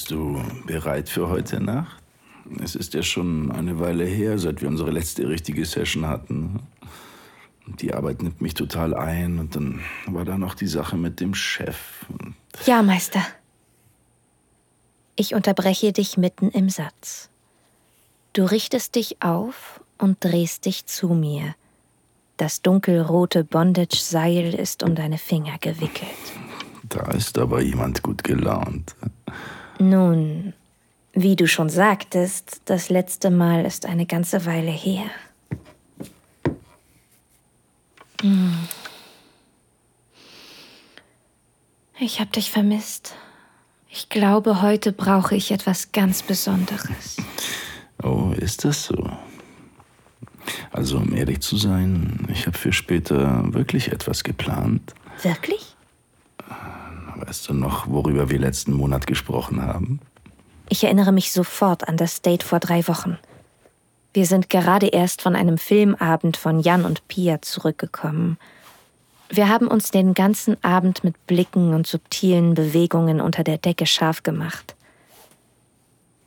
Bist du bereit für heute Nacht? Es ist ja schon eine Weile her, seit wir unsere letzte richtige Session hatten. Die Arbeit nimmt mich total ein und dann war da noch die Sache mit dem Chef. Ja, Meister. Ich unterbreche dich mitten im Satz. Du richtest dich auf und drehst dich zu mir. Das dunkelrote Bondage-Seil ist um deine Finger gewickelt. Da ist aber jemand gut gelaunt. Nun, wie du schon sagtest, das letzte Mal ist eine ganze Weile her. Hm. Ich hab dich vermisst. Ich glaube, heute brauche ich etwas ganz Besonderes. Oh, ist das so? Also, um ehrlich zu sein, ich habe für später wirklich etwas geplant. Wirklich? Weißt du noch, worüber wir letzten Monat gesprochen haben? Ich erinnere mich sofort an das Date vor drei Wochen. Wir sind gerade erst von einem Filmabend von Jan und Pia zurückgekommen. Wir haben uns den ganzen Abend mit Blicken und subtilen Bewegungen unter der Decke scharf gemacht.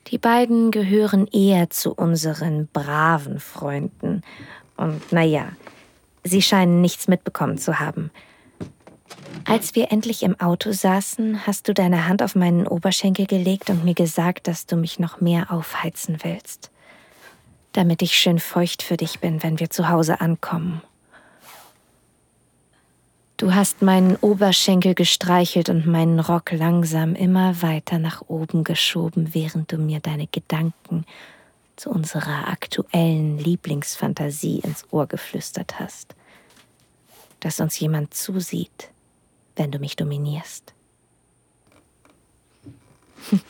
Die beiden gehören eher zu unseren braven Freunden. Und naja, sie scheinen nichts mitbekommen zu haben. Als wir endlich im Auto saßen, hast du deine Hand auf meinen Oberschenkel gelegt und mir gesagt, dass du mich noch mehr aufheizen willst. Damit ich schön feucht für dich bin, wenn wir zu Hause ankommen. Du hast meinen Oberschenkel gestreichelt und meinen Rock langsam immer weiter nach oben geschoben, während du mir deine Gedanken zu unserer aktuellen Lieblingsfantasie ins Ohr geflüstert hast. Dass uns jemand zusieht, wenn du mich dominierst.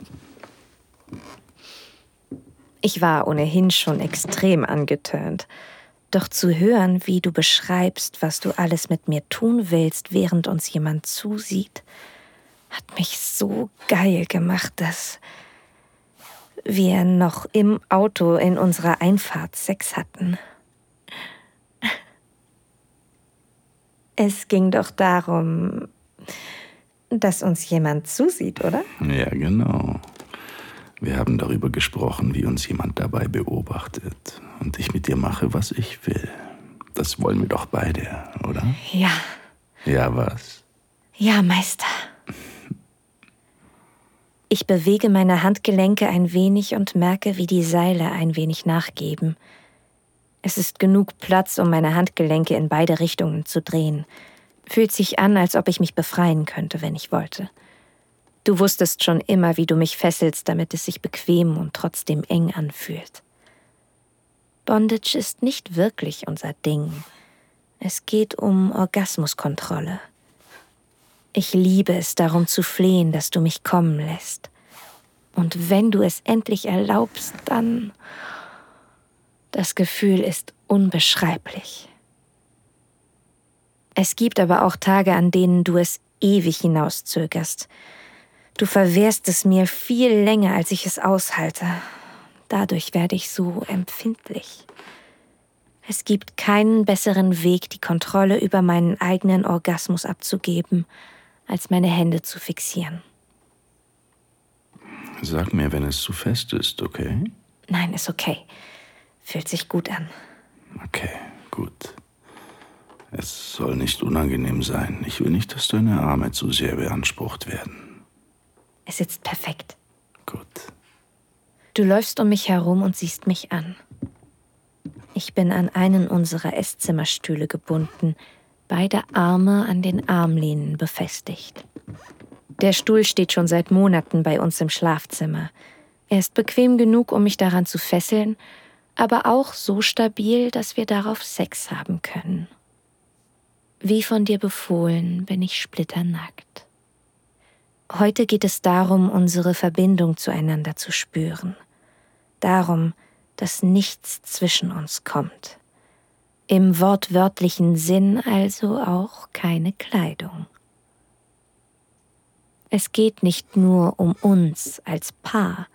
Ich war ohnehin schon extrem angetönt. Doch zu hören, wie du beschreibst, was du alles mit mir tun willst, während uns jemand zusieht, hat mich so geil gemacht, dass wir noch im Auto in unserer Einfahrt Sex hatten. Es ging doch darum, dass uns jemand zusieht, oder? Ja, genau. Wir haben darüber gesprochen, wie uns jemand dabei beobachtet. Und ich mit dir mache, was ich will. Das wollen wir doch beide, oder? Ja. Ja, was? Ja, Meister. Ich bewege meine Handgelenke ein wenig und merke, wie die Seile ein wenig nachgeben. Es ist genug Platz, um meine Handgelenke in beide Richtungen zu drehen. Fühlt sich an, als ob ich mich befreien könnte, wenn ich wollte. Du wusstest schon immer, wie du mich fesselst, damit es sich bequem und trotzdem eng anfühlt. Bondage ist nicht wirklich unser Ding. Es geht um Orgasmuskontrolle. Ich liebe es darum zu flehen, dass du mich kommen lässt. Und wenn du es endlich erlaubst, dann... Das Gefühl ist unbeschreiblich. Es gibt aber auch Tage, an denen du es ewig hinauszögerst. Du verwehrst es mir viel länger, als ich es aushalte. Dadurch werde ich so empfindlich. Es gibt keinen besseren Weg, die Kontrolle über meinen eigenen Orgasmus abzugeben, als meine Hände zu fixieren. Sag mir, wenn es zu fest ist, okay? Nein, ist okay. Fühlt sich gut an. Okay, gut. Es soll nicht unangenehm sein. Ich will nicht, dass deine Arme zu sehr beansprucht werden. Es sitzt perfekt. Gut. Du läufst um mich herum und siehst mich an. Ich bin an einen unserer Esszimmerstühle gebunden, beide Arme an den Armlehnen befestigt. Der Stuhl steht schon seit Monaten bei uns im Schlafzimmer. Er ist bequem genug, um mich daran zu fesseln aber auch so stabil, dass wir darauf Sex haben können. Wie von dir befohlen, bin ich splitternackt. Heute geht es darum, unsere Verbindung zueinander zu spüren. Darum, dass nichts zwischen uns kommt. Im wortwörtlichen Sinn also auch keine Kleidung. Es geht nicht nur um uns als Paar,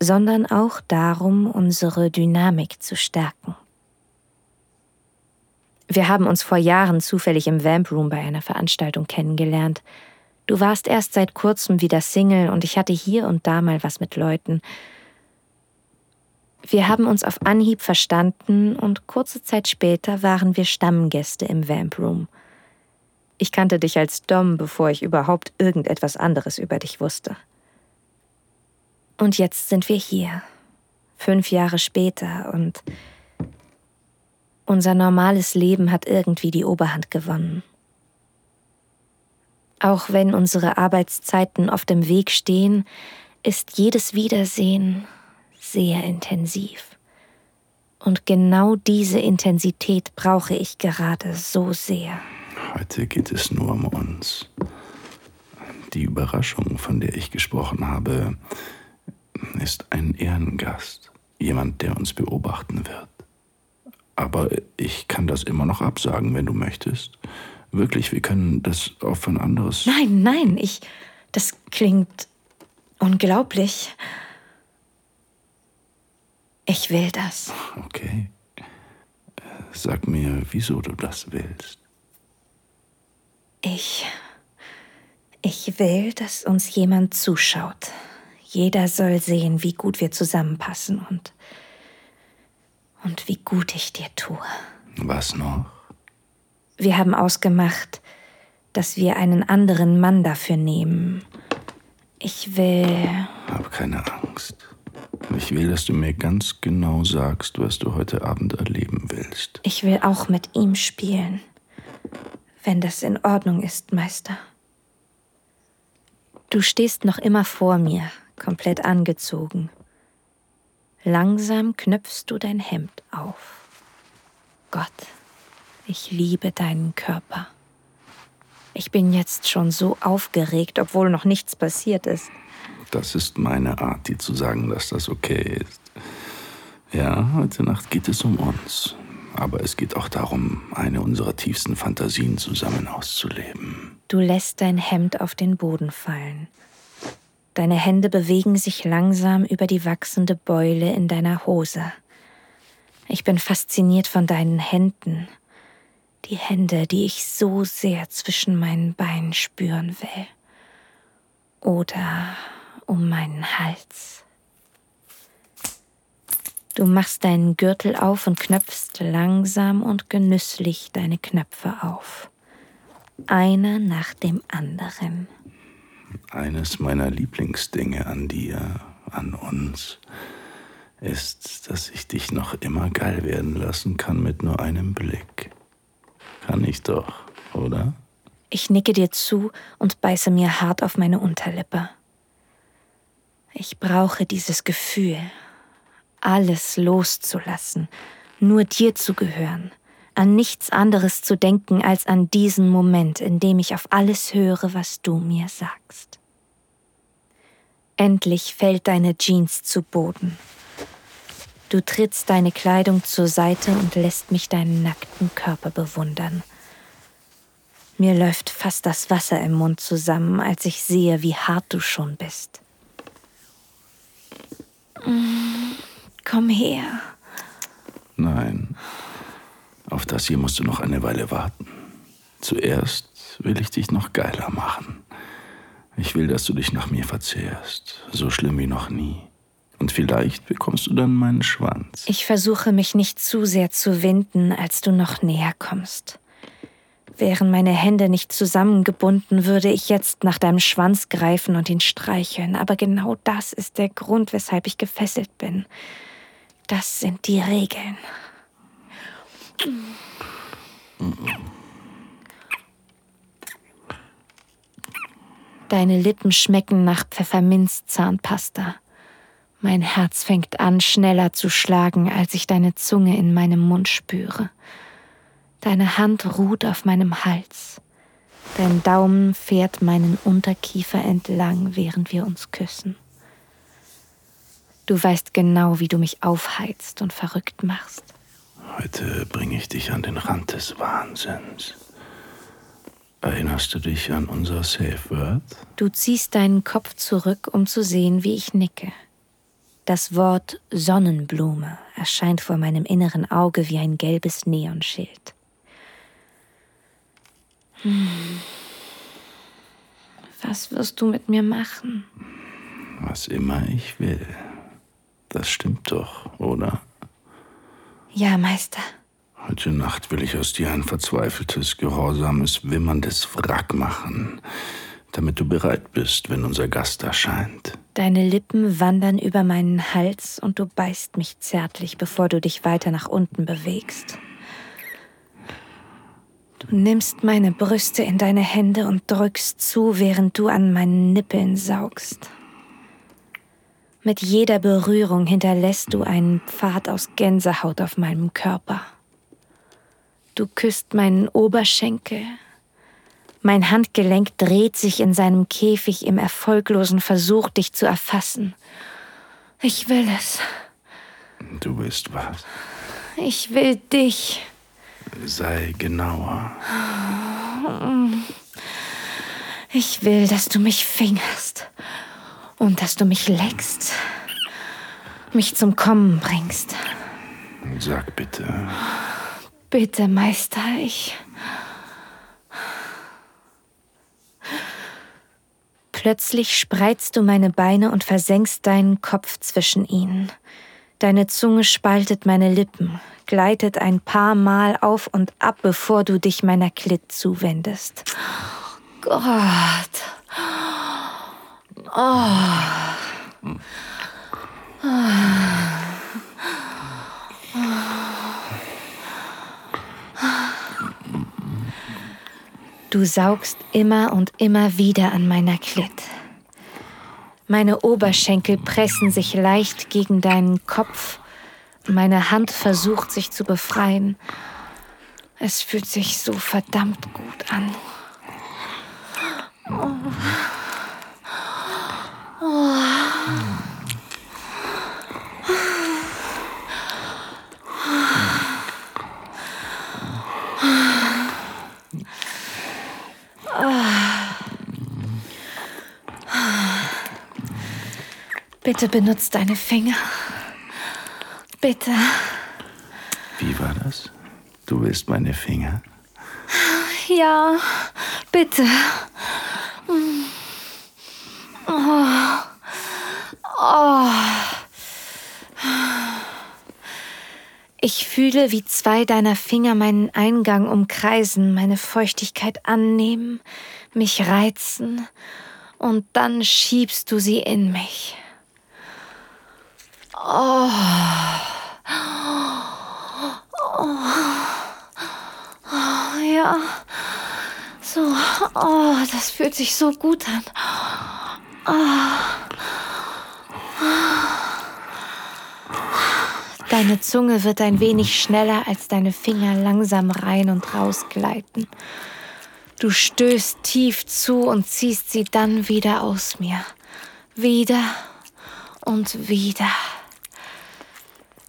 sondern auch darum, unsere Dynamik zu stärken. Wir haben uns vor Jahren zufällig im Vamp Room bei einer Veranstaltung kennengelernt. Du warst erst seit kurzem wieder Single und ich hatte hier und da mal was mit Leuten. Wir haben uns auf Anhieb verstanden und kurze Zeit später waren wir Stammgäste im Vamp Room. Ich kannte dich als Dom, bevor ich überhaupt irgendetwas anderes über dich wusste. Und jetzt sind wir hier, fünf Jahre später, und unser normales Leben hat irgendwie die Oberhand gewonnen. Auch wenn unsere Arbeitszeiten auf dem Weg stehen, ist jedes Wiedersehen sehr intensiv. Und genau diese Intensität brauche ich gerade so sehr. Heute geht es nur um uns. Die Überraschung, von der ich gesprochen habe, ist ein Ehrengast, jemand, der uns beobachten wird. Aber ich kann das immer noch absagen, wenn du möchtest. Wirklich, wir können das auf ein anderes. Nein, nein, ich. Das klingt unglaublich. Ich will das. Okay. Sag mir, wieso du das willst. Ich. Ich will, dass uns jemand zuschaut. Jeder soll sehen, wie gut wir zusammenpassen und. Und wie gut ich dir tue. Was noch? Wir haben ausgemacht, dass wir einen anderen Mann dafür nehmen. Ich will. Hab keine Angst. Ich will, dass du mir ganz genau sagst, was du heute Abend erleben willst. Ich will auch mit ihm spielen. Wenn das in Ordnung ist, Meister. Du stehst noch immer vor mir, komplett angezogen. Langsam knöpfst du dein Hemd auf. Gott, ich liebe deinen Körper. Ich bin jetzt schon so aufgeregt, obwohl noch nichts passiert ist. Das ist meine Art, dir zu sagen, dass das okay ist. Ja, heute Nacht geht es um uns. Aber es geht auch darum, eine unserer tiefsten Fantasien zusammen auszuleben. Du lässt dein Hemd auf den Boden fallen. Deine Hände bewegen sich langsam über die wachsende Beule in deiner Hose. Ich bin fasziniert von deinen Händen. Die Hände, die ich so sehr zwischen meinen Beinen spüren will. Oder um meinen Hals. Du machst deinen Gürtel auf und knöpfst langsam und genüsslich deine Knöpfe auf. Einer nach dem anderen. Eines meiner Lieblingsdinge an dir, an uns, ist, dass ich dich noch immer geil werden lassen kann mit nur einem Blick. Kann ich doch, oder? Ich nicke dir zu und beiße mir hart auf meine Unterlippe. Ich brauche dieses Gefühl, alles loszulassen, nur dir zu gehören, an nichts anderes zu denken als an diesen Moment, in dem ich auf alles höre, was du mir sagst. Endlich fällt deine Jeans zu Boden. Du trittst deine Kleidung zur Seite und lässt mich deinen nackten Körper bewundern. Mir läuft fast das Wasser im Mund zusammen, als ich sehe, wie hart du schon bist. Komm her. Nein, auf das hier musst du noch eine Weile warten. Zuerst will ich dich noch geiler machen. Ich will, dass du dich nach mir verzehrst, so schlimm wie noch nie. Und vielleicht bekommst du dann meinen Schwanz. Ich versuche mich nicht zu sehr zu winden, als du noch näher kommst. Wären meine Hände nicht zusammengebunden, würde ich jetzt nach deinem Schwanz greifen und ihn streicheln. Aber genau das ist der Grund, weshalb ich gefesselt bin. Das sind die Regeln. Deine Lippen schmecken nach Pfefferminzzahnpasta. Mein Herz fängt an, schneller zu schlagen, als ich deine Zunge in meinem Mund spüre. Deine Hand ruht auf meinem Hals. Dein Daumen fährt meinen Unterkiefer entlang, während wir uns küssen. Du weißt genau, wie du mich aufheizt und verrückt machst. Heute bringe ich dich an den Rand des Wahnsinns. Erinnerst du dich an unser Safe Word? Du ziehst deinen Kopf zurück, um zu sehen, wie ich nicke. Das Wort Sonnenblume erscheint vor meinem inneren Auge wie ein gelbes Neonschild. Was wirst du mit mir machen? Was immer ich will. Das stimmt doch, oder? Ja, Meister. Heute Nacht will ich aus dir ein verzweifeltes, gehorsames, wimmerndes Wrack machen, damit du bereit bist, wenn unser Gast erscheint. Deine Lippen wandern über meinen Hals und du beißt mich zärtlich, bevor du dich weiter nach unten bewegst. Du nimmst meine Brüste in deine Hände und drückst zu, während du an meinen Nippeln saugst. Mit jeder Berührung hinterlässt du einen Pfad aus Gänsehaut auf meinem Körper. Du küsst meinen Oberschenkel. Mein Handgelenk dreht sich in seinem Käfig im erfolglosen Versuch, dich zu erfassen. Ich will es. Du willst was? Ich will dich. Sei genauer. Ich will, dass du mich fingerst und dass du mich leckst, mich zum Kommen bringst. Sag bitte. Bitte, Meister, ich. Plötzlich spreizt du meine Beine und versenkst deinen Kopf zwischen ihnen. Deine Zunge spaltet meine Lippen, gleitet ein paar Mal auf und ab, bevor du dich meiner Klit zuwendest. Gott. Oh. Du saugst immer und immer wieder an meiner Klit. Meine Oberschenkel pressen sich leicht gegen deinen Kopf. Meine Hand versucht sich zu befreien. Es fühlt sich so verdammt gut an. Bitte benutzt deine Finger. Bitte. Wie war das? Du willst meine Finger? Ja, bitte. Oh. Oh. Ich fühle, wie zwei deiner Finger meinen Eingang umkreisen, meine Feuchtigkeit annehmen, mich reizen, und dann schiebst du sie in mich. Oh. Oh. oh. Ja. So. Oh, das fühlt sich so gut an. Oh. Deine Zunge wird ein wenig schneller, als deine Finger langsam rein und raus gleiten. Du stößt tief zu und ziehst sie dann wieder aus mir. Wieder und wieder.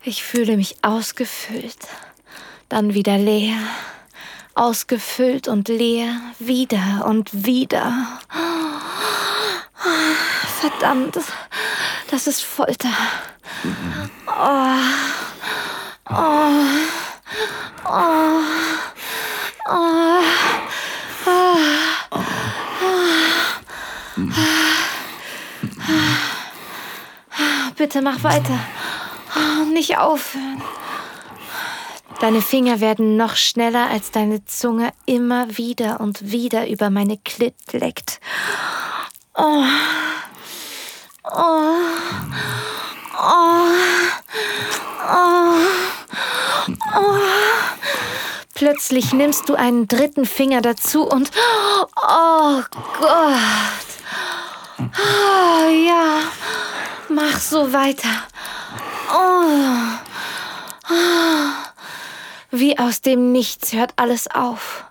Ich fühle mich ausgefüllt, dann wieder leer, ausgefüllt und leer, wieder und wieder. Verdammt, das ist Folter. Oh. Oh. Oh. Oh. Bitte mach weiter. Nicht aufhören. Deine Finger werden noch schneller, als deine Zunge immer wieder und wieder über meine Klit leckt. Oh. Oh. Oh. Oh. Oh. Plötzlich nimmst du einen dritten Finger dazu und... Oh Gott. Oh, ja. Mach so weiter. Oh. oh. Wie aus dem Nichts hört alles auf.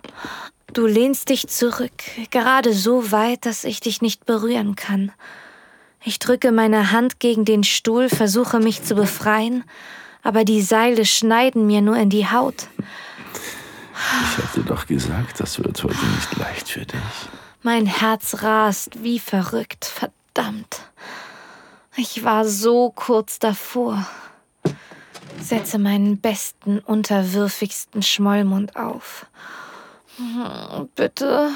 Du lehnst dich zurück, gerade so weit, dass ich dich nicht berühren kann. Ich drücke meine Hand gegen den Stuhl, versuche mich zu befreien, aber die Seile schneiden mir nur in die Haut. Ich dir doch gesagt, das wird heute nicht leicht für dich. Mein Herz rast wie verrückt, verdammt. Ich war so kurz davor. Setze meinen besten, unterwürfigsten Schmollmund auf. Bitte,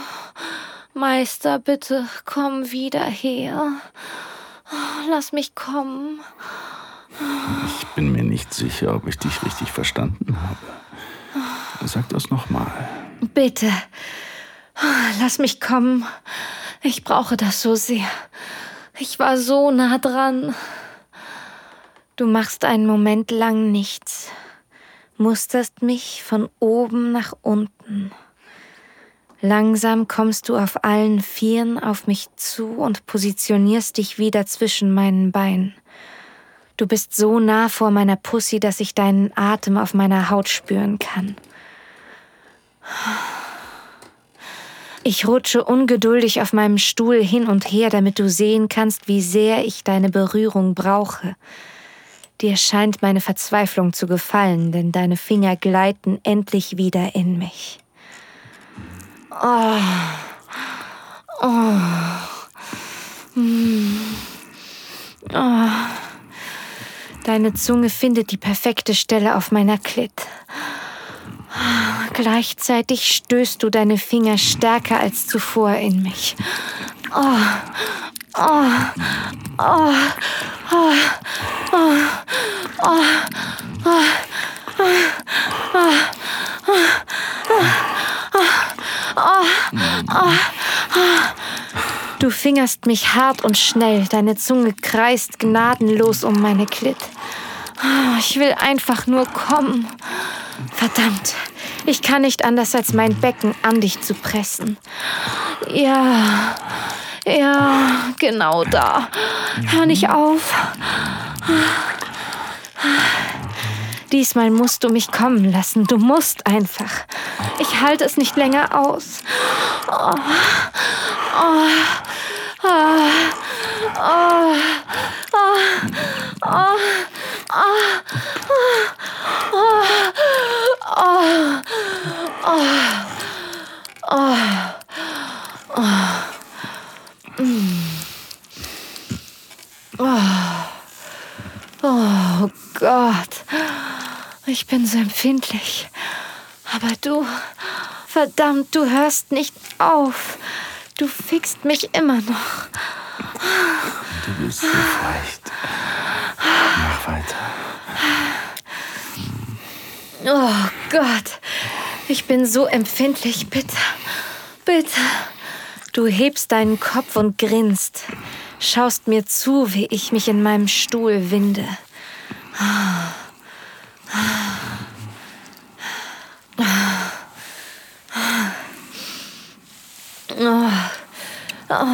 Meister, bitte komm wieder her. Lass mich kommen. Ich bin mir nicht sicher, ob ich dich richtig verstanden habe. Sag das nochmal. Bitte. Lass mich kommen. Ich brauche das so sehr. Ich war so nah dran. Du machst einen Moment lang nichts, musterst mich von oben nach unten. Langsam kommst du auf allen Vieren auf mich zu und positionierst dich wieder zwischen meinen Beinen. Du bist so nah vor meiner Pussy, dass ich deinen Atem auf meiner Haut spüren kann. Ich rutsche ungeduldig auf meinem Stuhl hin und her, damit du sehen kannst, wie sehr ich deine Berührung brauche. Dir scheint meine Verzweiflung zu gefallen, denn deine Finger gleiten endlich wieder in mich. Oh. Oh. Oh. Deine Zunge findet die perfekte Stelle auf meiner Klit. Gleichzeitig stößt du deine Finger stärker als zuvor in mich. Oh, oh, oh, oh, oh, oh, oh, Du fingerst mich hart und schnell, deine Zunge kreist gnadenlos um meine Klit. Ich will einfach nur kommen. Verdammt, ich kann nicht anders, als mein Becken an dich zu pressen. Ja, ja, genau da. Hör nicht auf. Diesmal musst du mich kommen lassen. Du musst einfach. Ich halte es nicht länger aus. Oh, oh, oh, oh, oh, oh, oh, oh, oh, oh. Oh. oh Gott, ich bin so empfindlich. Aber du, verdammt, du hörst nicht auf. Du fickst mich immer noch. Du bist so feucht. Mach weiter. Oh Gott, ich bin so empfindlich. Bitte, bitte. Du hebst deinen Kopf und grinst, schaust mir zu, wie ich mich in meinem Stuhl winde. Oh, oh,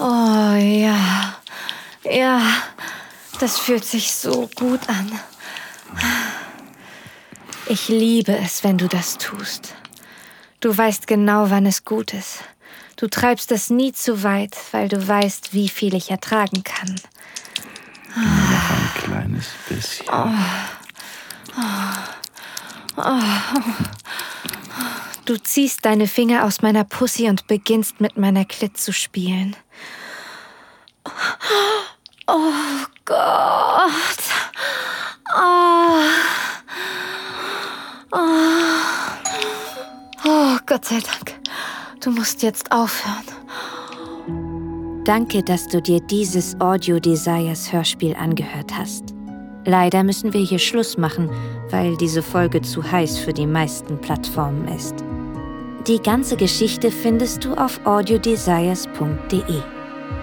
oh ja, ja, das fühlt sich so gut an. Ich liebe es, wenn du das tust. Du weißt genau, wann es gut ist. Du treibst es nie zu weit, weil du weißt, wie viel ich ertragen kann. Noch ein kleines bisschen. Du ziehst deine Finger aus meiner Pussy und beginnst mit meiner Klit zu spielen. Oh Gott. Oh. Oh. oh Gott sei Dank. Du musst jetzt aufhören. Danke, dass du dir dieses Audio Desires Hörspiel angehört hast. Leider müssen wir hier Schluss machen, weil diese Folge zu heiß für die meisten Plattformen ist. Die ganze Geschichte findest du auf audiodesires.de.